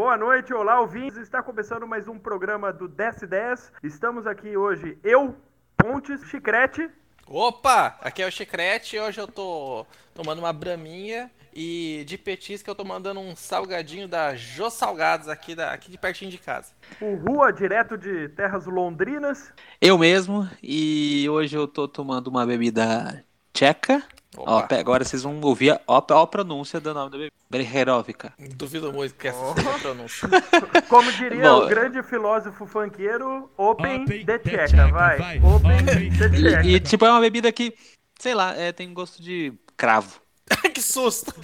Boa noite, olá ouvintes. Está começando mais um programa do Desce 10. Estamos aqui hoje, eu, Pontes, Chicrete. Opa, aqui é o Chicrete e hoje eu tô tomando uma braminha e de petisca eu tô mandando um salgadinho da Jô Salgados aqui, da, aqui de pertinho de casa. O Rua, direto de terras londrinas. Eu mesmo, e hoje eu tô tomando uma bebida tcheca. Ó, Opa, agora vocês vão ouvir a, ó, a pronúncia do nome da bebida. Breherovica. duvido muito que essa Oh. seja a pronúncia. Como diria Bom, o grande filósofo funkeiro, Open, Open the Tcheca, Tcheca, vai. vai. Open Open the Tcheca. E, e, tipo, é uma bebida que, sei lá, é, tem gosto de cravo. que susto!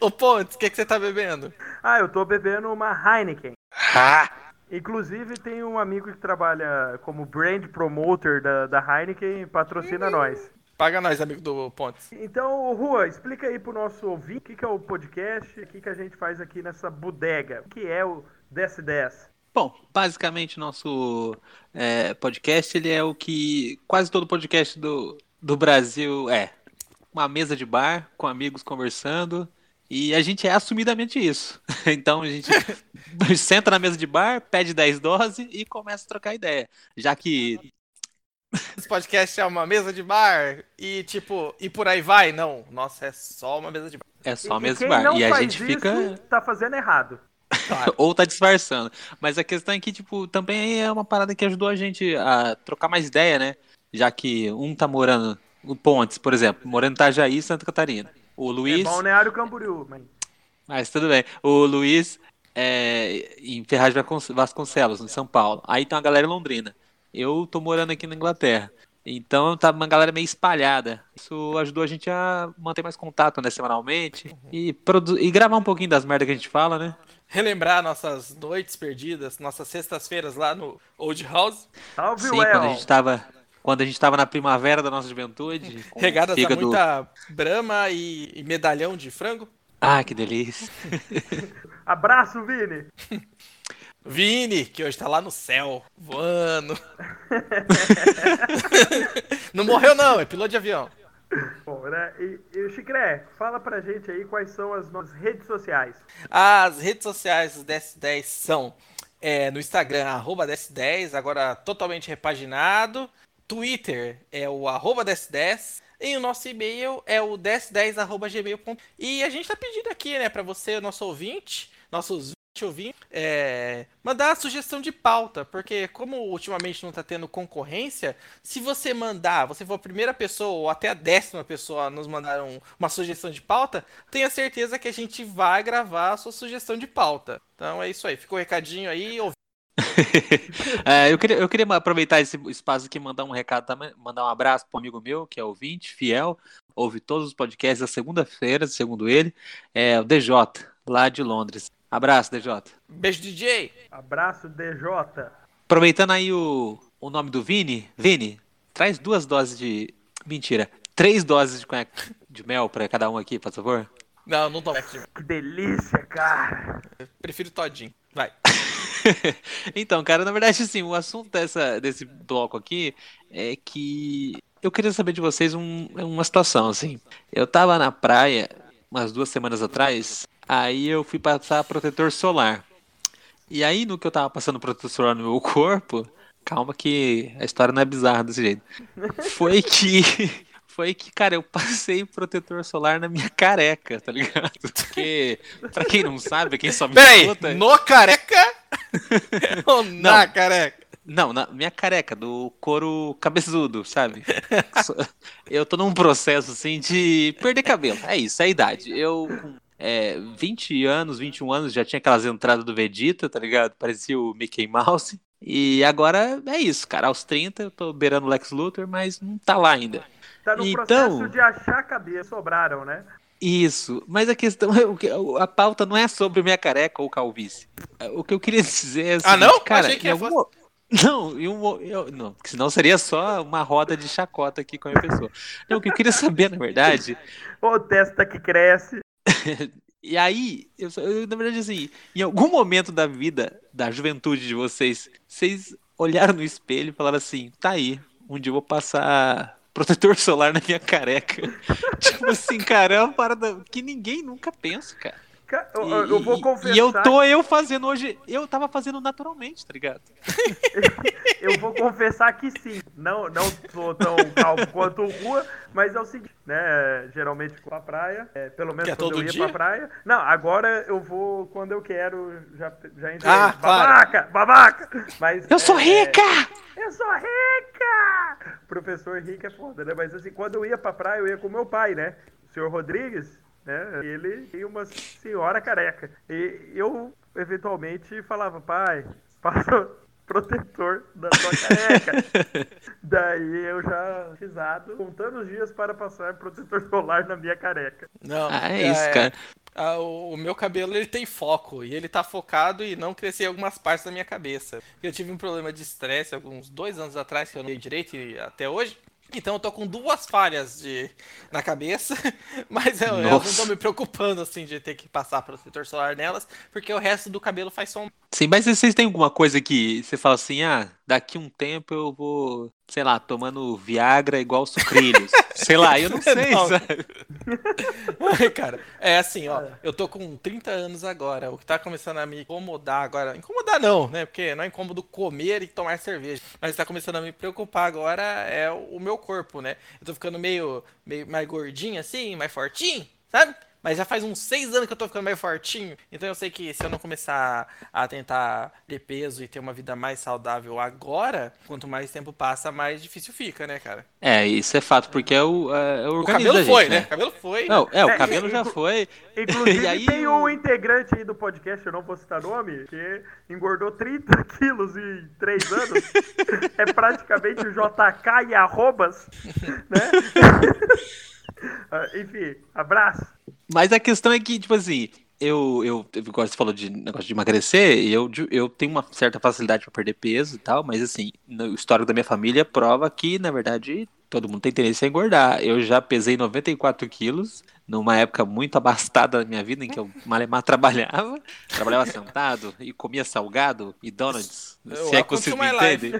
Ô Pontes, o que, que você tá bebendo? Ah, eu tô bebendo uma Heineken. Ah! Inclusive, tem um amigo que trabalha como brand promoter da, da Heineken e patrocina nós. Paga nós, amigo do Pontes. Então, Rua, explica aí pro nosso ouvinte o que, que é o podcast, o que, que a gente faz aqui nessa bodega. O que é o Desce 10? Bom, basicamente nosso é, podcast ele é o que quase todo podcast do, do Brasil é. Uma mesa de bar com amigos conversando e a gente é assumidamente isso. Então a gente senta na mesa de bar, pede 10 doses e começa a trocar ideia. Já que Esse podcast é uma mesa de bar e tipo, e por aí vai? Não, nossa, é só uma mesa de bar. é só a e mesa de bar. E a gente isso, fica. tá fazendo errado. Ou tá disfarçando. Mas a questão é que, tipo, também é uma parada que ajudou a gente a trocar mais ideia, né? Já que um tá morando, o Pontes, por exemplo, morando em Itajaí, Santa Catarina. O É Luiz. Balneário Camboriú, mas... Mas tudo bem. O Luiz é em Ferraz Vasconcelos, em São Paulo. Aí tem uma galera em Londrina. Eu tô morando aqui na Inglaterra. Então tá uma galera meio espalhada. Isso ajudou a gente a manter mais contato, né, semanalmente. E, produ- e gravar um pouquinho das merdas que a gente fala, né? Relembrar nossas noites perdidas, nossas sextas-feiras lá no Old House, Salve, Sim, Well! quando a gente tava. Quando a gente tava na primavera da nossa juventude. regadas a muita brama e, e medalhão de frango. Ah, que delícia. Abraço, Vini! Vini, que hoje tá lá no céu, voando. não morreu não, é piloto de avião. Bom, né? E, e o Chicré, fala pra gente aí quais são as nossas redes sociais. As redes sociais do DS10 são é, no Instagram, arroba DS10, agora totalmente repaginado. Twitter é o arroba DS10. E o nosso e-mail é o ds10.gmail.com. E a gente tá pedindo aqui, né, pra você, nosso ouvinte, nossos 20 ouvintes, é, mandar a sugestão de pauta. Porque, como ultimamente não tá tendo concorrência, se você mandar, você for a primeira pessoa ou até a décima pessoa a nos mandar um- uma sugestão de pauta, tenha certeza que a gente vai gravar a sua sugestão de pauta. Então é isso aí, ficou o recadinho aí. ouvi- É, eu, queria, eu queria aproveitar esse espaço aqui e mandar um recado também, mandar um abraço para um amigo meu, que é ouvinte, fiel, ouve todos os podcasts da segunda-feira, segundo ele, é o DJ, lá de Londres. Abraço, DJ. Beijo, DJ! Abraço, DJ. Aproveitando aí o, o nome do Vini, Vini, traz duas doses de. Mentira, três doses de, de mel para cada um aqui, por favor. Não, não tomo. Que delícia, cara! Prefiro todinho. Vai. então, cara, na verdade, assim, o assunto dessa, desse bloco aqui é que eu queria saber de vocês um- uma situação, assim. Eu tava na praia umas duas semanas atrás, aí eu fui passar protetor solar. E aí, no que eu tava passando protetor solar no meu corpo, calma que a história não é bizarra desse jeito. Foi que. Foi que, cara, eu passei protetor solar na minha careca, tá ligado? Porque, pra quem não sabe, quem só me Peraí, escuta... no careca? Ou na Não. careca? Não, na minha careca, do couro cabeçudo, sabe? eu tô num processo assim de perder cabelo. É isso, é a idade. Eu, com é, 20 anos, 21 anos, já tinha aquelas entradas do Vegeta, tá ligado? Parecia o Mickey Mouse. E agora é isso, cara. Aos 30 eu tô beirando o Lex Luthor, mas não tá lá ainda. Tá no Então- processo de achar cabeça, sobraram, né? Isso, mas a questão é o que a pauta não é sobre minha careca ou calvície. O que eu queria dizer é o Ah, não? cara, Achei que em ia algum mo- Não, em um mo- eu, não, porque senão seria só uma roda de chacota aqui com a minha pessoa. Não, o que eu queria saber, na verdade, Ô, testa que cresce. e aí, eu, eu, na verdade, assim, em algum momento da vida, da juventude de vocês, vocês olharam no espelho e falaram assim, tá aí, um dia eu vou passar protetor solar na minha careca. Tipo assim, cara, é uma parada que ninguém nunca pensa, cara. Ca- Eu, eu- eu vou E- confessar. E eu tô eu fazendo hoje. Eu tava fazendo naturalmente, tá ligado? Eu vou confessar que sim. Não, não sou tão calmo quanto o Rua, mas é o seguinte, né? Geralmente vou pra praia, é, pelo menos é quando todo eu ia dia? pra praia. Não, agora eu vou quando eu quero, já, já entrei. Ah, claro. babaca, babaca! Mas, Eu sou é, rica! Eu sou rica! Professor rico é foda, né? Mas assim, quando eu ia pra praia, eu ia com meu pai, né? O senhor Rodrigues, né? Ele tinha uma senhora careca. E eu, eventualmente, falava, pai, passa protetor da sua careca. Daí eu já risado, contando os dias para passar protetor solar na minha careca. Não, Ah, é isso, cara. Ah, o, o meu cabelo ele tem foco e ele tá focado e não crescer em algumas partes da minha cabeça. Eu tive um problema de estresse alguns dois anos atrás que eu não dei direito e até hoje. Então eu tô com duas falhas de, na cabeça, mas eu, elas não estão me preocupando assim de ter que passar protetor solar nelas, porque o resto do cabelo faz som. Sim, mas vocês têm alguma coisa que você fala assim, ah, daqui um tempo eu vou, sei lá, tomando Viagra igual sucrilhos. sei lá, eu não sei, Não. sabe? Cara, é assim, ó, eu tô com 30 anos agora, o que tá começando a me incomodar agora, incomodar não, né, porque não é incômodo comer e tomar cerveja, mas tá começando a me preocupar agora é o o meu corpo, né, eu tô ficando meio, meio mais gordinho assim, mais fortinho, sabe? Mas já faz uns seis anos que eu tô ficando meio fortinho. Então eu sei que se eu não começar a tentar ter peso e ter uma vida mais saudável agora, quanto mais tempo passa, mais difícil fica, né, cara? É, isso é fato, porque é o, é, é o cabelo gente, foi, né? O cabelo foi. Não, é, o É, cabelo e- já inclu- foi. Inclusive E aí tem um integrante aí do podcast, eu não vou citar nome, que engordou 30 quilos em 3 anos. é praticamente o JK e arrobas, né? Ah, Enfim, abraço. Mas a questão é que, tipo assim, eu, eu, igual você falou de negócio de emagrecer, e eu, eu tenho uma certa facilidade pra perder peso e tal, mas assim, no histórico da minha família prova que, na verdade, todo mundo tem interesse em engordar. Eu já pesei 94 quilos, numa época muito abastada da minha vida, em que eu malemar trabalhava, trabalhava sentado e comia salgado e donuts, Eu- se é que vocês me entendem.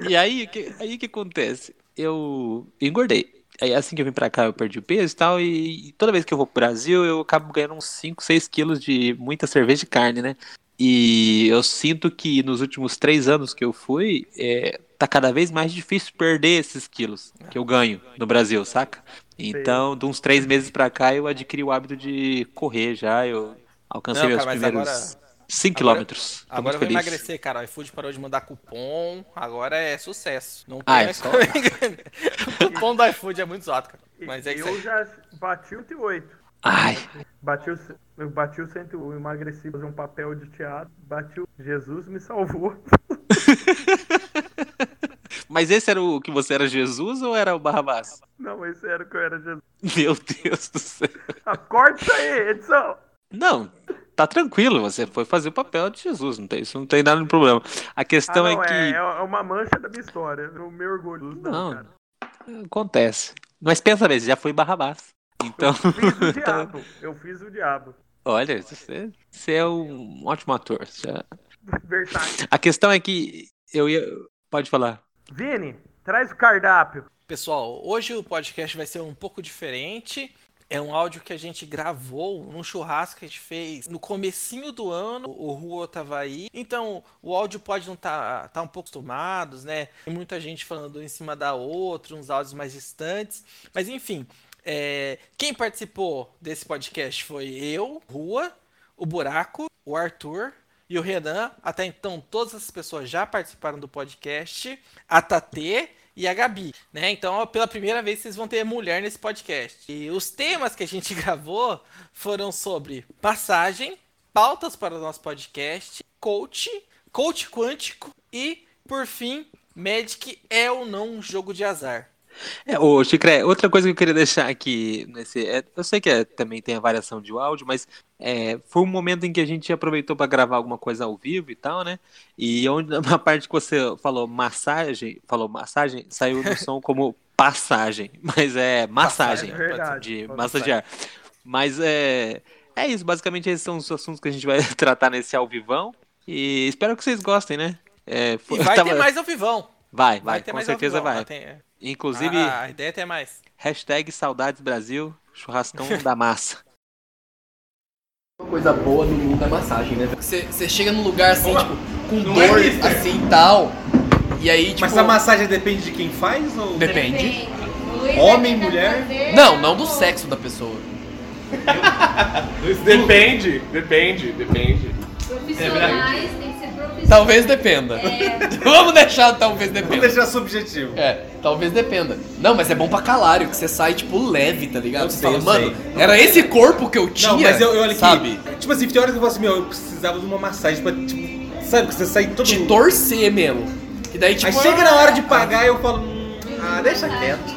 E aí, que, aí que acontece? Eu engordei. Aí assim que eu vim pra cá eu perdi o peso e tal, e toda vez que eu vou pro Brasil eu acabo ganhando uns 5, 6 quilos de muita cerveja e carne, né? E eu sinto que nos últimos três anos que eu fui, é, tá cada vez mais difícil perder esses quilos que eu ganho no Brasil, saca? Então, de uns três meses pra cá eu adquiri o hábito de correr já, eu alcancei Não, meus cara, mas primeiros agora- 5 agora- quilômetros. Tô Agora eu vou feliz. emagrecer, cara. O iFood parou de mandar cupom. Agora é sucesso. Não tem Ah, é mais só-. O cupom do iFood é muito zoado, cara. Mas é isso eu já bati o 108. Ai, Bati o, eu bati o 101, eu emagreci, fazer um papel de teatro. Bati o Jesus me salvou. mas esse era o que você era Jesus ou era o Barrabás? Não, esse era o que eu era Jesus. Meu Deus do céu. Acorde isso aí, edição! Não, tá tranquilo, você foi fazer o papel de Jesus, não tem, isso não tem nada de problema. A questão Ah, não, é que é, é uma mancha da minha história. Eu me orgulho. Não, Não. cara. acontece. Mas pensa bem, você já foi Barrabás. Então, Eu fiz o diabo. Eu fiz o diabo. olha, você, você é um ótimo ator. você já- Verdade. A questão é que eu ia. Pode falar. Vini, traz o cardápio. Pessoal, hoje o podcast vai ser um pouco diferente. É um áudio que a gente gravou num churrasco que a gente fez no comecinho do ano. O Rua tava aí. Então, o áudio pode não estar tá, tá um pouco acostumados, né? Tem muita gente falando em cima da outra, uns áudios mais distantes. Mas enfim, é, quem participou desse podcast foi eu, Rua, o Buraco, o Arthur e o Renan. Até então, todas as pessoas já participaram do podcast. A Tatê e a Gabi, né? Então, pela primeira vez vocês vão ter mulher nesse podcast. E os temas que a gente gravou foram sobre passagem, pautas para o nosso podcast, coach, coach quântico e, por fim, Magic é ou não um jogo de azar. É, ô, Chicré, outra coisa que eu queria deixar aqui nesse. é, eu sei que é- também tem a variação de áudio, mas é, foi um momento em que a gente aproveitou para gravar alguma coisa ao vivo e tal, né? E onde na parte que você falou massagem, falou massagem, saiu no som como passagem, mas é massagem, é verdade. de massagear. Mas é, é isso, basicamente esses são os assuntos que a gente vai tratar nesse ao vivão. E espero que vocês gostem, né? É, E foi- vai tava- ter mais ao vivão. Vai, vai, ter com certeza vai. tem- Inclusive, Ah, a ideia é ter mais. hashtag Saudades Brasil, churrascão da massa. Uma coisa boa no mundo é massagem, né? Você você chega num lugar assim, tipo, com Não dor, é, assim e tal. E aí, tipo. Mas a massagem depende de quem faz ou. Depende. Homem, mulher? Não, não do sexo da pessoa. Depende, depende, depende. Profissionais tem profissionais. Talvez dependa. É. Vamos deixar talvez Vamos dependa. deixar subjetivo. É, talvez dependa. Não, mas é bom pra calário, que você sai, tipo, leve, tá ligado? Eu Você sei, fala, eu mano, sei. era esse corpo que eu tinha. Não, mas eu, eu olha aqui. Sabe? Tipo assim, tem hora que eu falo assim, meu, eu precisava de uma massagem pra, tipo, sabe, que você sai todo. Te torcer mesmo. E daí, tipo. Aí chega na hora de pagar eu falo, hum, ah, deixa quieto.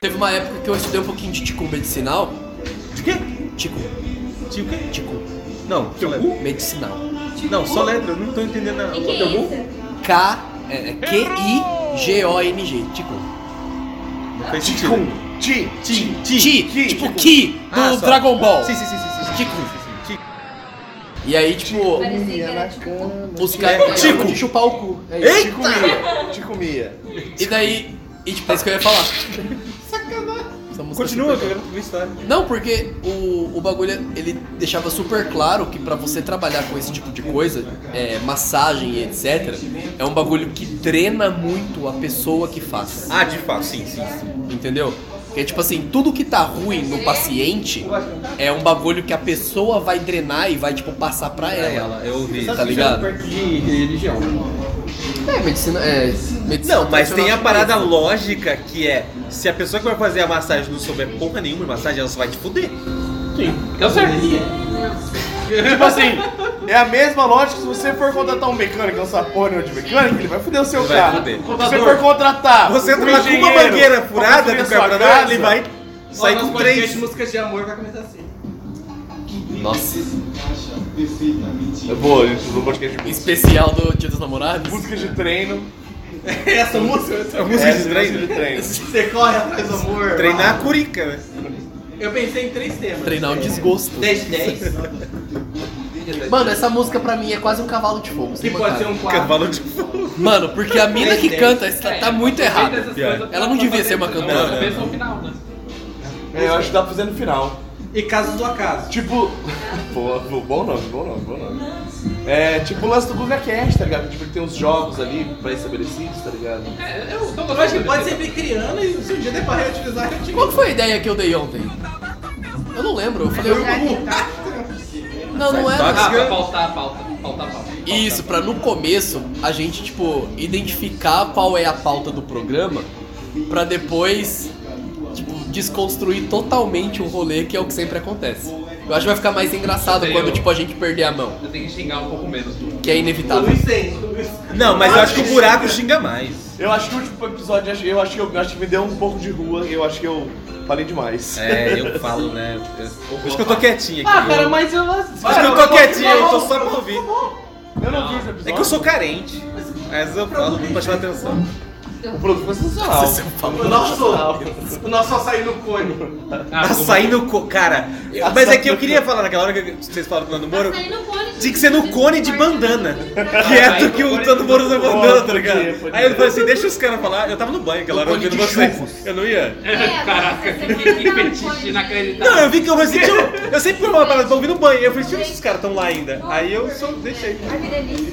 Teve uma época que eu estudei um pouquinho de ticum medicinal. De quê? Ticum. Tio o quê? Ticum. Não. Medicinal. Não, só letra, eu não tô entendendo nada. E que é isso? K. É, é Q-I-G-O-N-G. Ticum. Não fez sentido. Ti, Ti, Ki. Tipo Ki do Ah. Dragon Ball. Sim, sim, sim, sim, sim. Sim. E aí, tipo, que era tipo. os caras. Tico. de chupar o cu. É isso. Te comia, te comia. E daí. E tipo, é isso que eu ia falar. Essa música Continua, é que super- eu quero história. Não, porque o, o bagulho ele deixava super claro que pra você trabalhar com esse tipo de coisa, é, massagem e etc, é um bagulho que drena muito a pessoa que faz. Ah, de fato, sim, sim, sim. Entendeu? Porque, tipo assim, tudo que tá ruim no paciente é um bagulho que a pessoa vai drenar e vai, tipo, passar pra É ela. ela, eu ouvi. Tá ligado? Perto de religião. É, medicina. É, medicina Não, mas tem a parada chinesa. lógica que é, se a pessoa que vai fazer a massagem não souber porra nenhuma de massagem, ela só vai te fuder. Sim. Eu sei. Tipo assim, é a mesma lógica se você for contratar um mecânico, porra nenhuma de mecânico, ele vai fuder o seu Vai carro. Se você for contratar Você um entra lá com uma mangueira furada do carburador, ele vai sair com três. músicas de amor vai começar assim. Nossa. Eu vou, a gente usou podcast de música. Especial do Dia dos Namorados. Música de treino. Essa música? É música Essa de é treino. música de treino. Você corre atrás do amor. Treinar a curica, né? Eu pensei em três temas. Treinar o desgosto. 10 de 10. Mano, essa música pra mim é quase um cavalo de fogo. Que sem pode ser um quadro. Cavalo de fogo. Mano, porque a mina que canta está, tá muito errada. Ela não devia ser uma cantora. Não, não. Pensa no final, né? É, eu acho que dá pra fazer no final. E casos do acaso. Tipo. Pô, pô, bom nome, bom nome, bom nome. É tipo o lance do GugaCast, tá ligado? Tipo, ele tem uns jogos ali pré-estabelecidos, tá ligado? É, eu, eu acho que pode ser bem criando e se um dia der pra reutilizar, reutiliza. Qual foi a ideia que eu dei ontem? Eu não lembro. Eu falei. Não, não era. Ah, pra pautar a pauta. Pautar a pauta. Isso, pra no começo a gente, tipo, identificar qual é a pauta do programa, pra depois, desconstruir totalmente um rolê que é o que sempre acontece. Eu acho que vai ficar mais engraçado Eu quando, tenho- tipo, a gente perder a mão, Eu tenho que xingar um pouco menos. que é inevitável. Não, mas eu acho que o buraco xinga mais. Eu acho que o último episódio, eu acho que eu, eu acho que me deu um pouco de rua, eu acho que eu falei demais. É, eu falo, né? Por isso que eu tô quietinho Ah, aqui. cara, mas eu. Isso que eu tô quietinho, eu tô só pra ouvir. Eu não vi esse episódio. É que eu sou carente. Mas eu falo pra chamar atenção. O produto foi sensacional. O nosso, o nosso açaí no cone. Açaí no cone. Cara, mas é que eu queria falar naquela hora que vocês falaram do Nando Moro. Tá cone Tinha que ser no cone de bandana. Que é do que o Nando Moro usa bandana, tá ligado? Aí eu falei assim: deixa os caras falar. Eu tava no banho aquela hora cone ouvindo vocês. Eu não ia. É, Caraca, você que, fetiche inacreditável. Não, eu vi que eu falei assim: eu sempre fui uma parada, tô ouvindo banho. Eu falei: deixa eu os caras estão lá ainda. Aí eu só deixei. Ai, que delícia.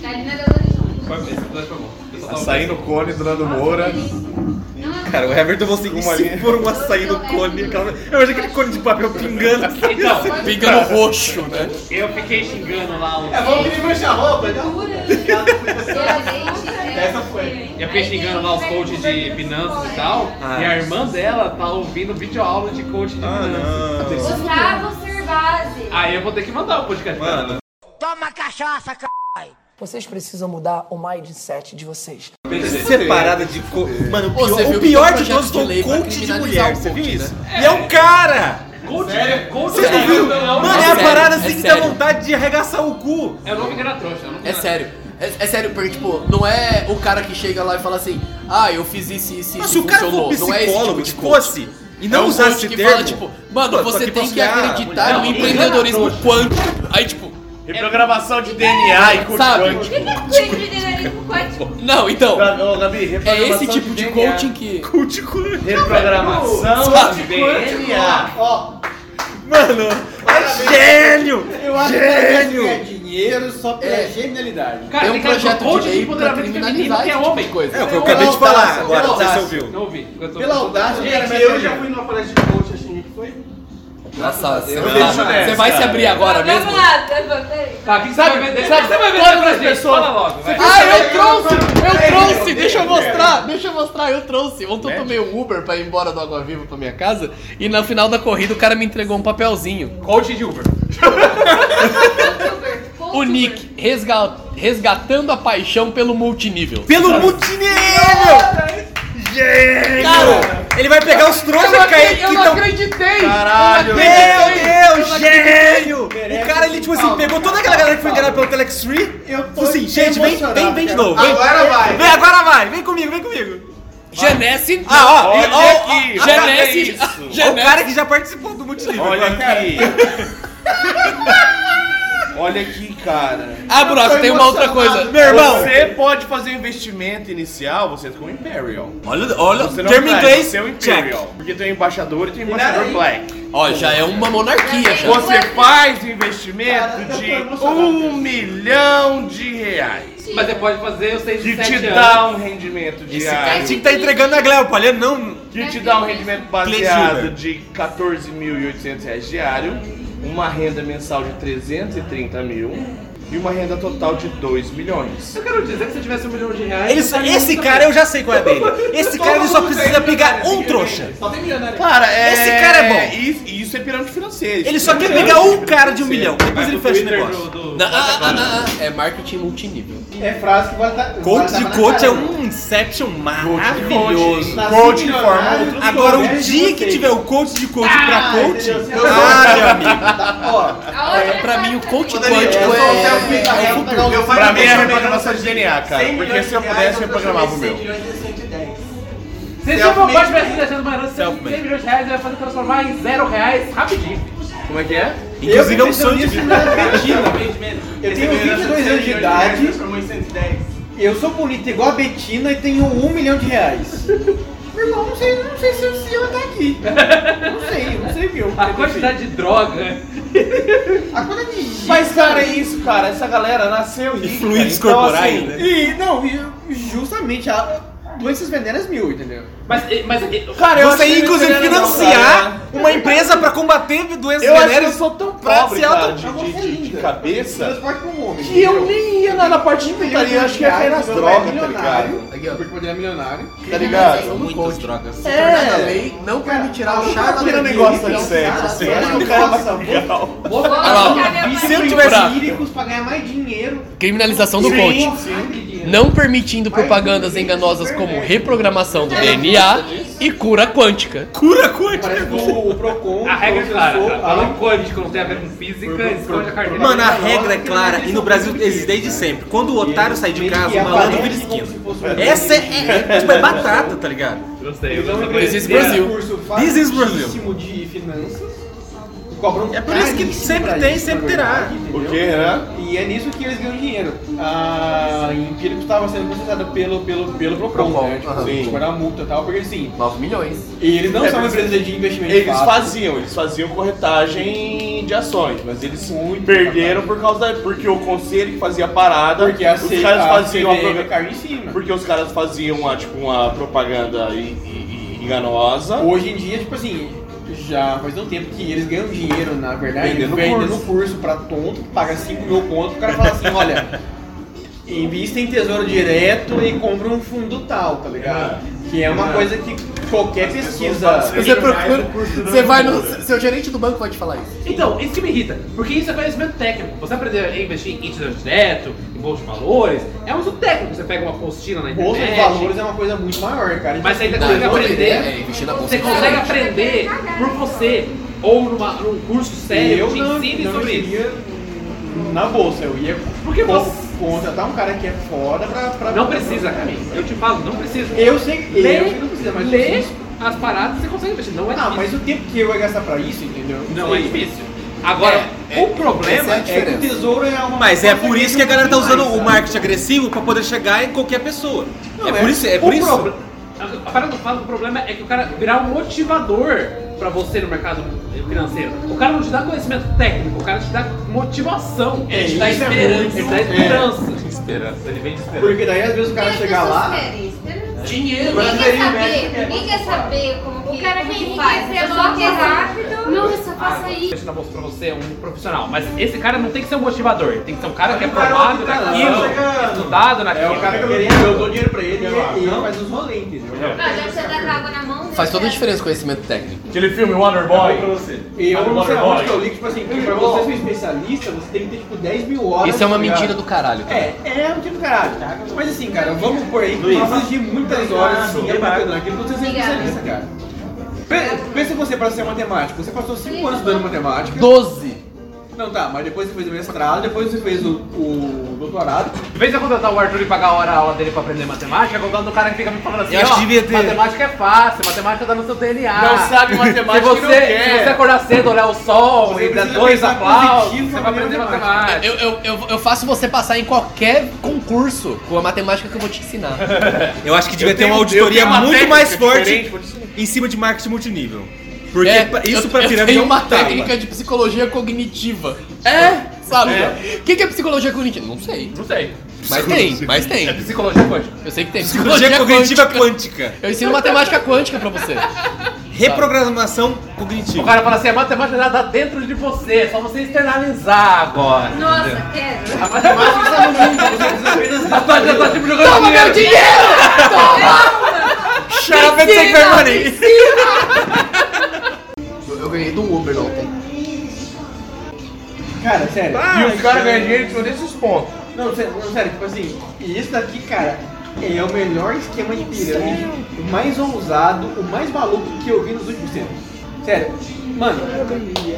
Galinha da Horizonte. Foi, esse episódio foi bom. Tava- Açaí no cone do Nando Moura. Não, Cara, o Everton falou assim: e Uma se for um açaí no cone? Aquela- Eu achei aquele cone de papel pingando. Então, Fica no roxo, né? eu fiquei xingando lá o. É, vamos pedir mancha roupa, Essa foi. Eu fiquei xingando lá os coaches de finanças e tal. Ah. E a irmã dela tá ouvindo vídeo aula de coach de Ah, finanças. Gustavo Servazzi. Aí eu vou ter que mandar o podcast pra ela. Mano, Vocês precisam mudar o mindset de vocês. separada de. Co... Mano, o pior, viu o que pior de todos foi o coach de mulher. Você viu isso? né? E é um cara! Coach, é, coach Vocês não é, viram? é, Mano, é é a sério, parada é assim que dá sério. vontade de arregaçar o cu. é o novo Vira Trouxa. é É sério. É, é sério, porque, tipo, não é o cara que chega lá e fala assim, ah, eu fiz isso, isso, Mas isso se e o cara funcionou. for não é esse tipo psicólogo, de fosse, e não é um usasse coach esse que termo... fala, tipo, mano, Pô, você tem que acreditar no empreendedorismo quântico. Aí, tipo, Reprogramação de DNA e curso Sabe? quântico. O que é coach de Não, então. Ô, Gabi, É esse tipo de DNA. coaching que. Reprogramação Sabe? de DNA. Ó, mano, é gênio! Eu acho Gênio! que é dinheiro só pela É. genialidade. Tem um projeto de lei pra criminalizar esse tipo de coisa. É o que eu acabei de falar agora, não sei se você ouviu. Não ouvi. Pela audácia, cara eu já fui numa palestra de coach, assim, que foi. Nossa, você, você vai se abrir agora mesmo? Vamos lá, peraí. Tá, o que você Sabe- vai vender? sabe- Você vai vender todas pra as gente? pessoas- Fala logo. vai. Ah, eu trouxe! Eu trouxe! Deixa eu mostrar! Deixa eu mostrar, eu trouxe. Ontem eu tomei um Uber pra ir embora do Água Viva pra minha casa e no final da corrida o cara me entregou um papelzinho. Coach de Uber. O Nick, resga- resgatando a paixão pelo multinível. Pelo multinível! Gênio! Cara, ele vai pegar os Eu trouxas que caem eu não tão- acreditei! Caralho. Eu Meu. Deus, gênio! O cara, ele, tipo assim, pegou toda aquela galera que foi enganada pelo Telex Free. Eu tô Falou assim, gente, vem, vem, vem de novo. Vem, Agora vai. vem, agora vai, vem comigo, vem comigo. Genesse. Ah, ó, Olha ó, aqui. ó, Genesse. ó, o Genesse. cara que já participou do multinível. Olha aqui. Olha aqui, cara. Ah, Buraco, tem uma outra coisa. Meu irmão, Você pode fazer um investimento inicial, você com o Imperial. olha, olha, Você não termo faz, inglês, você é o check. Imperial. Porque tem o embaixador e tem o embaixador Black. Ó, já é uma monarquia já. Você faz um investimento de um milhão de reais. Mas você pode fazer os 6 Que de te 7 dá anos. um rendimento Esse cara diário. tinha que estar entregando a Gleba, olha, não... Que te dá um rendimento baseado de 14.800 reais diário, uma renda mensal de 330 mil e uma renda total de 2 milhões. Eu quero dizer que se eu tivesse um milhão de reais. Ele só- esse cara eu já sei qual é dele. Esse cara ele só precisa pegar um trouxa. Só tem milionário. Cara, é... Esse cara é bom. Isso, isso é pirâmide financeira. Ele só é quer pegar um cara de um milhão, depois ele fecha o negócio. Não, ah, ah, ah, é marketing multinível. É frase que vale dar. Coach de coach é um Inception Coach, maravilhoso. Coach de milionário, forma outro. Agora, o dia de que tiver o coach de coach pra coach, ah, meu amigo. Tá, outra Pra mim, o coach sou o é, é o futuro. eu Pra mim é a uma reprogramação de DNA, cara. 100 Porque se eu de pudesse, eu reprogramava o 100 meu. milhões 110. Se seu Self-made. pai tivesse deixando uma herança de Self-made. 100 milhões de reais, ele vai fazer transformar em zero reais rapidinho. Como é que é? Inclusive é um sonho de vida. Eu tenho 22 anos de idade. Transformou em 110. Eu sou bonito igual a Betina e tenho um milhão de reais. Meu irmão, não sei, não sei se eu, se eu até aqui. Não sei, não sei o que eu. A quantidade de droga. A quantidade de gente. Mas, cara, é isso, cara. Essa galera nasceu rica. fluidos então, corporais, assim, né? E, não, e justamente a doenças venéreas mil, entendeu? Mas, mas Cara, eu Você inclusive, não é financiar cara. uma empresa pra combater doenças Eu acho que eu venéreas. sou tão pra pobre, cara, de, de, de, de cabeça, homem. que eu nem ia na, na parte de putaria. Eu acho que ia cair nas Meu drogas, é tá ligado? Porque poder é milionário. Tá ligado? Muitas drogas. É. Tornada lei não permitirá o chá um negócio de sexo, assim. Acho que o cara vai ser legal. Se eu tivesse Víricos pra ganhar mais dinheiro. Criminalização do coach. Não permitindo propagandas enganosas como reprogramação do DNA e cura quântica. Cura quântica. Parece que o, o Procon. a regra é clara. Falou a- em quântico, não tem a ver com física, esconde a carteira. Mano, a regra é clara e no Brasil existe desde sempre. Quando o otário sai de casa, o malandro vira esquina. Essa é, é, tipo, é batata, tá ligado? Gostei, eu Então. This is Brasil. curso This is Brasil. de finanças. É por isso que sempre tem, sempre na terá. entendeu? quê, né? E é nisso que eles ganham dinheiro. A Empírico estava sendo processada pelo, pelo, pelo Procon, Procon, né? Tipo. Sim. tipo, era uma multa e tal, porque assim, 9 milhões. e eles não É, são mas empresas de investimento Eles fácil. faziam, eles faziam corretagem de ações, mas eles perderam por causa da. Porque o conselho que fazia a parada, Porque a os C- caras a faziam a proga- caiu em cima. Porque os caras faziam uma, tipo, uma propaganda e- e- e enganosa. Hoje em dia, tipo assim, já faz um tempo que eles ganham dinheiro, na verdade, Vendendo vendendo curso. curso pra tonto, que paga 5 mil conto, o cara fala assim, olha, invista em tesouro direto e compra um fundo tal, tá ligado? Que é uma coisa que qualquer pesquisa. Você procura. Você vai no. Seu gerente do banco vai te falar isso. Então, isso que me irrita, porque isso é conhecimento técnico. Você aprender a investir em tesouro direto, em bolsa de valores, é um uso técnico. Você pega uma apostila na Bolsa internet. de valores é uma coisa muito maior, cara. Mas você ainda Não, consegue vou aprender. é, investir na bolsa você consegue aprender por você. Ou numa, num curso sério eu que ensine sobre isso. na bolsa, eu ia Porque você- contratar um cara que é foda pra. pra Não precisa, Camille. Eu te falo, não precisa. Eu sei, eu Lê, sei que não precisa, mas lê as paradas você consegue investir. Não é Ah, difícil. mas o tempo que eu ia gastar pra isso, entendeu? Não é difícil. Agora, O problema Essa é, que o tesouro é uma. Mas é por isso que a galera tá não usando mais, o sabe? marketing agressivo pra poder chegar em qualquer pessoa. Não, é, é. por isso, é O por isso. proble- A parada do falo, o problema é que o cara virar um motivador pra você no mercado financeiro. O cara não te dá conhecimento técnico, o cara te dá motivação. É, Ele te dá é esperança. Ele dá é. esperança. Esperança, ele vem de esperança. Porque daí às vezes o cara chega lá. Dinheiro. Ninguém quer seria saber, ninguém quer saber como que, O cara como vem que faz. quer ser A pessoa logo quer rápido. Nossa, faça isso. Deixa eu mostrar pra você um profissional, mas esse cara não tem que ser um motivador, tem que ser um cara que é formado tá naquilo, chega- estudado naquilo. É o cara que eu, eu dou dinheiro pra ele e ele faz os rolês, entendeu? Não, você tá com água na mão. Faz toda a diferença o conhecimento técnico. Aquele filme Wonderboy. E eu não sei Wonderboy. onde que eu li, tipo assim, que pra você ser um especialista, você tem que ter tipo 10 mil horas. Isso é uma tá mentira do caralho. cara. É, é um tipo do caralho. Mas assim, cara, vamos por aí, que precisa de muitas horas assim, aprendendo aquilo pra você ser especialista, cara. Pe- Pensa você pra ser matemático, você passou 5 anos estudando matemática. 12. Não, tá, mas depois você fez o mestrado, depois você fez o, o doutorado. Em vez de eu contratar o Arthur e pagar a hora a aula dele pra aprender matemática, eu contrato o cara que fica me falando assim, Eu acho ó, que devia ter- matemática é fácil, matemática tá no seu DNA. Não sabe matemática se você, não quer. Se você acordar cedo, olhar o sol Você e der precisa dois pensar aplausos, positivo você vai aprender aprender matemática. Eu, eu, eu, eu faço você passar em qualquer concurso com a matemática que eu vou te ensinar. Eu acho que devia Eu ter uma auditoria muito mais forte em cima de marketing multinível. Porque É, pra- isso eu, pra eu pirâmide tenho é um uma tapa. técnica de psicologia cognitiva. É? Sabe? O que, que é psicologia cognitiva? Não sei. Não sei. Mas tem, mas É tem. psicologia quântica. Eu sei que tem. Psicologia cognitiva quântica. Eu ensino matemática quântica pra você. Reprogramação O cognitiva. cara fala assim, a matemática tá dentro de você, é só você externalizar agora. Nossa, quero. A matemática está no mundo, você precisa apenas... A matemática tá tipo jogando Toma meu dinheiro! Shut up and take my money. Eu, ganhei do Uber ontem. Cara, sério. E os caras ganham dinheiro em cima desses pontos. Não, sério, não, sério, tipo assim, e isso daqui, cara, é o melhor esquema de pirâmide, o mais ousado, o mais maluco que eu vi nos últimos tempos. Sério, mano,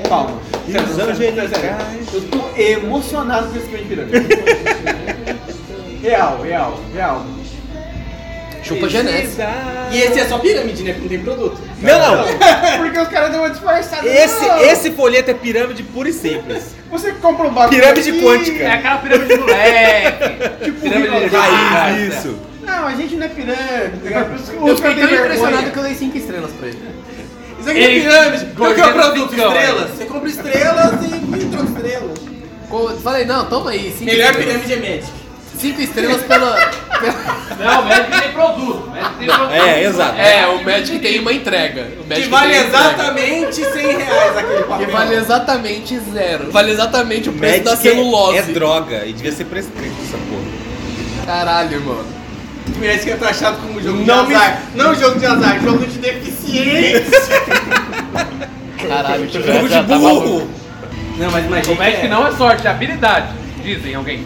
palma. Sério, sério, sério, sério, eu tô emocionado com esse esquema de pirâmide. Real, real, real. Chupa Genese. E esse é só pirâmide, né? Porque não tem produto. Não, não. Porque os caras dão uma disfarçada. Esse, Não. esse folheto é pirâmide pura e simples. Você compra um bagulho. Pirâmide aqui, É quântica. aquela pirâmide do moleque. Tipo, pirâmide de Raiz, isso. Não, a gente não é pirâmide. tá? Os Eu caras fiquei têm tão vergonha. impressionado que eu dei 5 estrelas pra ele. Isso aqui é Ele- pirâmide. Qual que é o Gorjeta produto? Picão, Estrelas. Você compra estrelas e troca estrelas. Co- Falei, não, toma aí. Cinco Melhor estrelas. pirâmide é Magic. 5 estrelas pela. Não, o médico tem produto. o médico tem produto. É, exato. É, o Magic tem uma entrega. O Magic Que vale tem entrega. exatamente 100 reais aquele papel. Que vale exatamente zero. Vale exatamente o preço da Magic é- celulose. é droga e devia ser prescrito essa porra. Caralho, mano. Magic é taxado como jogo Não de me- azar. Não jogo de azar, jogo de deficiência. Caralho, o Jogo de tá burro. Não, mas imagina. O médico não é sorte, é habilidade. Dizem alguém.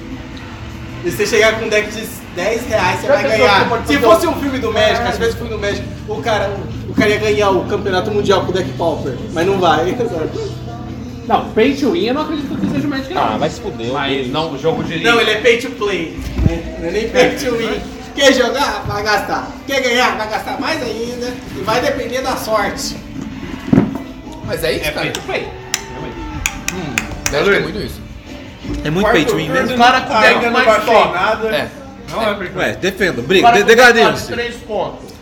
Se você chegar com um deck de 10 reais, você Já vai ganhar. Se fosse um- filme do Magic, fosse um filme do Magic, o cara, o cara ia ganhar o campeonato mundial com o deck Pauper. Mas não vai. Não, pay to win eu não acredito que seja o médico não. Ah, vai se fuder. Mas não, o jogo de Não, ele é pay to play. Né? Não é nem pay to win. Quer jogar? Vai gastar. Quer ganhar? Vai gastar mais ainda. E vai depender da sorte. Mas é isso, é cara. pay to play. Magic é muito isso. É muito pay to win mesmo. com Ainda deck não mais baixei top. nada. É. Não é to play. Ué, defenda, O briga, cara de, degrademos. de 3 pontos.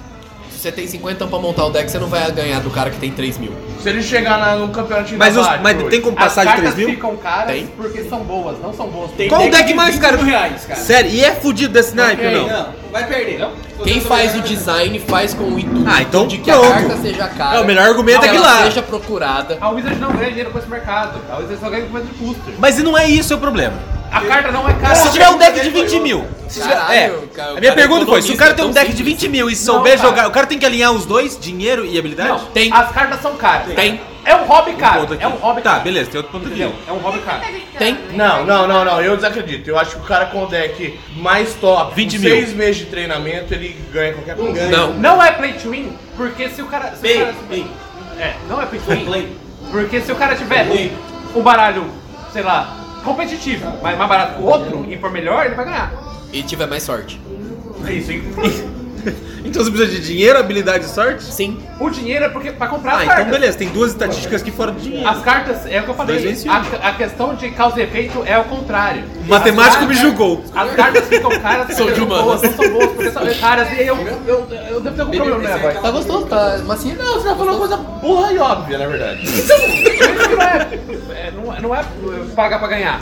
Se você tem 50 pra montar o deck, você não vai ganhar do cara que tem 3 mil. Se ele chegar na- no campeonato Mas, os, mas hoje, tem como As passar de cartas 3 mil? ficam caras Tem. porque são boas, não são boas. Tem Qual o deck de mais 20 caro? mil reais, cara. Sério, e é fudido desse naipe não? Não, vai perder. Não? Quem faz o design faz com o intuito Ah, então de que pronto. a carta seja cara. É, o melhor argumento que é que ela lá. seja procurada. A Wizard não ganha dinheiro com esse mercado. A Wizard só ganha com medo de booster. Mas e não é isso o problema. A carta não é cara. Se tiver um deck de 20 mil. Se tiver, Caralho, é. cara, o A minha cara pergunta foi: se o cara tem um é tão deck de 20 simples. mil e souber cara. jogar, o cara tem que alinhar os dois, dinheiro e habilidade? Não, Tem. As cartas são caras. Tem. É um hobby caro. É um hobby Tá, caro. beleza, tem outro ponto aqui. Entendeu? É um hobby caro. Tem. Não, não, não, não, eu desacredito. Eu acho que o cara com o deck mais top, 20 com mil. 6 meses de treinamento, ele ganha qualquer coisa. ganha. Não. Não é play to win, porque se o cara. Se o Bem, cara- bem. É, não é play to win. Play. Porque se o cara tiver Play. um baralho, sei lá, competitivo, mas mais barato que o outro e for melhor, ele vai ganhar. E tiver mais sorte. É isso, hein? Então você precisa de dinheiro, habilidade e sorte? Sim. O dinheiro é porque pra comprar Ah, as então cartas. beleza, tem duas estatísticas que fora de dinheiro. As cartas, é o que eu Dois falei. vezes um. A, a questão de causa e efeito é o contrário. O matemático me julgou. As cartas ficam caras Sou porque de são humanas. boas, não são boas porque são caras. E eu, eu, eu, eu devo ter algum problema, né, boy? Tá gostoso, tá macio? Não, você tá falando uma coisa burra e óbvia, na verdade. Isso não é, é, não, é- não é pagar pra ganhar.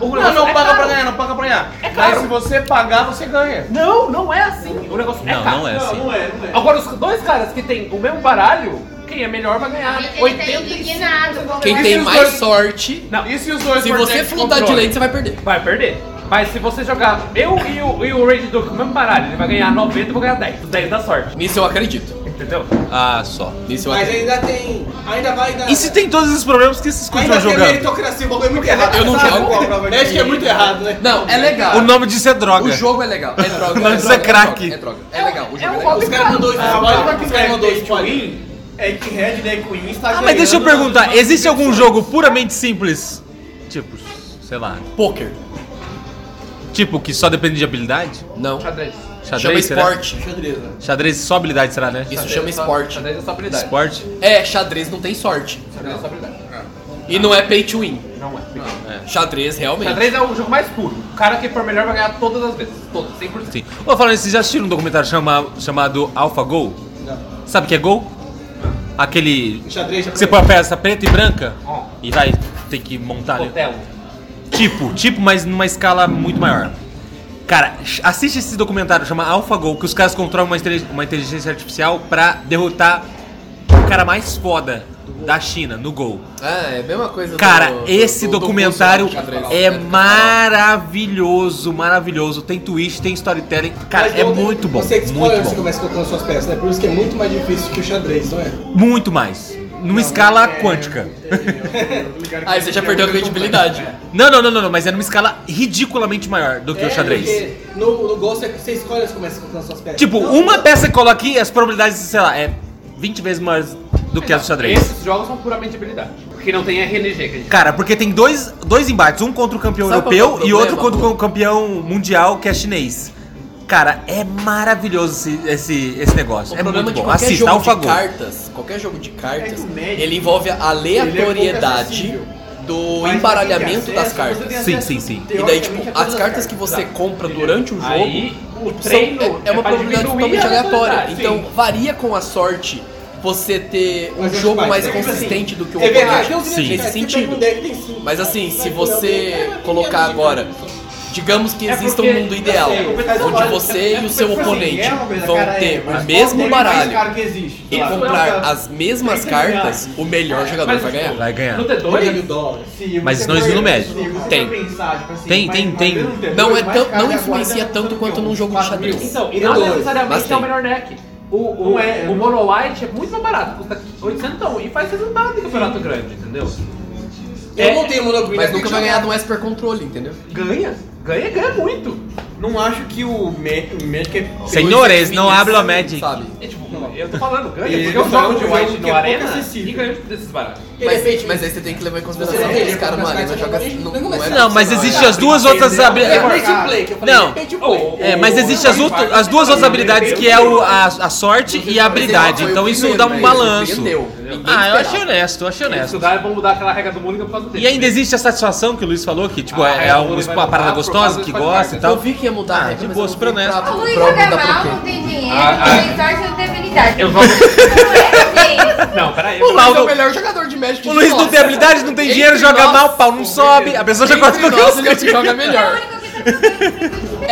O Não, negócio não é paga caro. pra ganhar, não paga pra ganhar. É caro. Mas se você pagar, você ganha. Não, não é assim. O negócio é Não, caro. não é assim. Não é, não é. Agora, os dois caras que tem o mesmo baralho, quem é melhor vai ganhar. Ele tá 80 indignado. Quem tem mais dois- sorte, Não, E se os dois se você controle? lane, você vai perder. vai perder. Mas se você jogar eu e o, e o Raid Duke com o mesmo baralho, ele vai ganhar 90 e eu vou ganhar 10. 10 da sorte. Nisso eu acredito. Entendeu? Ah, só. Nisso eu Mas acredito. ainda tem. Ainda vai dar. E se tem todos esses problemas, que vocês Ainda continuam tem jogando? meritocracia, o bagulho é muito errado. Eu não Sabe jogo. qual a prova Acho que é muito errado, né? Não, é legal. O nome disso é droga. O jogo é legal. É droga. O nome é disso droga, é crack. É droga. É legal. O É jogo é legal. Os caras mandou A spoiler. prova que Os caras mandou spoiler. Win é que Red Dead Queen está Ah, mas deixa eu perguntar, existe algum jogo puramente simples? Tipo, sei lá. Poker. Tipo, que só depende de habilidade? Não. Xadrez. Xadrez, Chama será? esporte. Xadrez, né? Xadrez só habilidade, será, né? Isso chama esporte. Xadrez é só habilidade. Esporte? É, xadrez não tem sorte. Xadrez é só habilidade. E não é pay to win. Não é. Xadrez, realmente. Xadrez é o jogo mais puro. O cara que for melhor vai ganhar todas as vezes. Todas, 100%. Sim. Ô, falando isso, vocês já assistiram um documentário chama, chamado AlphaGo? Sabe o que é Go? Aquele. Xadrez que você põe a peça preta e branca Ó. e vai ter que montar ali. Hotel. Tipo, tipo, mas numa escala muito maior. Cara, assiste esse documentário, chama AlphaGo, que os caras controlam uma, uma inteligência artificial pra derrotar o cara mais foda da China no Go. Ah, é a mesma coisa Cara, do- esse do- do documentário xadrez. é maravilhoso, maravilhoso. Tem twist, tem storytelling. Cara, Mas é não- muito bom. Você que Muito onde você bom. começa colocando suas peças, né? Por isso que é muito mais difícil que o xadrez, não é? Muito mais. Numa escala quântica. Aí você já perdeu a credibilidade. Não, não, não, não, não, mas é numa escala ridiculamente maior do que É, o xadrez. porque No, no Gol você, você escolhe onde você começa colocando suas peças. Tipo, Não, uma peça que coloca aqui, as probabilidades, sei lá, é 20 vezes maiores do que as do xadrez. Esses jogos são puramente habilidade. Porque não tem RNG que a gente Cara, porque tem dois, dois embates, um contra o campeão Sabe europeu é o e outro contra o campeão mundial, que é chinês. Cara, é maravilhoso esse, esse, esse negócio. O é problema muito de bom. qualquer Assista, jogo de cartas, qualquer jogo de cartas, É médico, ele envolve a é aleatoriedade acessível. do Mas embaralhamento quem das acesso, cartas. Sim, acesso, sim, sim. E daí, tipo, as cartas que você compra durante o jogo Aí, o são- treino é, é uma é pra probabilidade totalmente aleatória. Então, sim. varia com a sorte você ter um Mas, jogo mais é tipo consistente do que o É tem oponente. Sim. Nesse um sentido. Mas assim, se você colocar agora, digamos que É exista um mundo ideal, sei, onde você e o seu Tipo assim, oponente é vão é, ter o mesmo baralho e comprar as mesmas cartas, o melhor jogador vai ganhar. Vai ganhar. No Meio T2, dólar. Se Mas não existe no médio. Tem. tipo assim, Tem, tem, tem. mesmo no T2, Não é tão- não influencia tanto quanto num jogo de 4 mil. xadrez. então, e não necessariamente é o melhor deck. O, o, é, o. Mono White é muito mais barato, custa 800 e faz resultado em campeonato grande, entendeu? Eu É- não tenho Mono Green. Mas nunca vai ganhar de um Esper Controle, entendeu? Ganha, ganha, ganha muito. Não acho que o Ma- o Magic é... Senhores, não hablo Magic. Sabe? É, tipo, eu tô falando, ganha, porque eu jogo de White no é pouco Arena e ganho desses baratos. Mas, mas aí você tem que levar em consideração que que caras no Arena jogam. de Não, não é Não, mas existem as duas outras É habilidades. pay to play, que eu falei, Não. é. É, mas existem as, as duas outras habilidades que é o, a, a sorte e a habilidade. Então isso dá um balanço. Ah, eu achei honesto, eu achei Se honesto. estudar, vão mudar aquela regra do mundo por causa dele. E ainda existe a satisfação que o Luiz falou, que tipo, é, é, é o uma, parada por gostosa, que gosta e Eu tal. vi que ia mudar a Ah, regra, de boa, eu super honesto. pra- O Luiz pra joga mudar mal, por quê? não tem dinheiro, Ah, não ah. tem sorte, não tem habilidade. Eu vou... Não é, peraí. O Luiz é Laudo- o melhor jogador de Magic O Luiz não tem habilidade, não tem dinheiro, joga mal, o pau não sobe, a pessoa já gosta qualquer nós, ele é o que joga É melhor. único que tá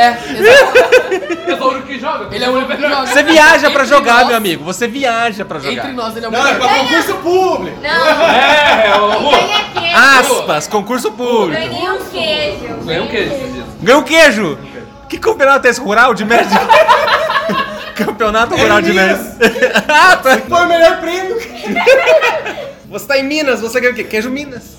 É, exato. Eu sou o único que joga. Ele é o único que joga. Você viaja pra jogar, meu amigo. Você viaja pra jogar. Entre nós, ele é o Não, é melhor. pra concurso público. Não, É, o... ganha queijo. Aspas, concurso público. Ganhei um queijo. Ganhei um queijo. Ganhou um queijo. Que campeonato é esse? Rural de Magic? campeonato Rural de Magic. ah, tá. Foi o melhor prêmio. Você tá em Minas, você quer o quê? Queijo Minas.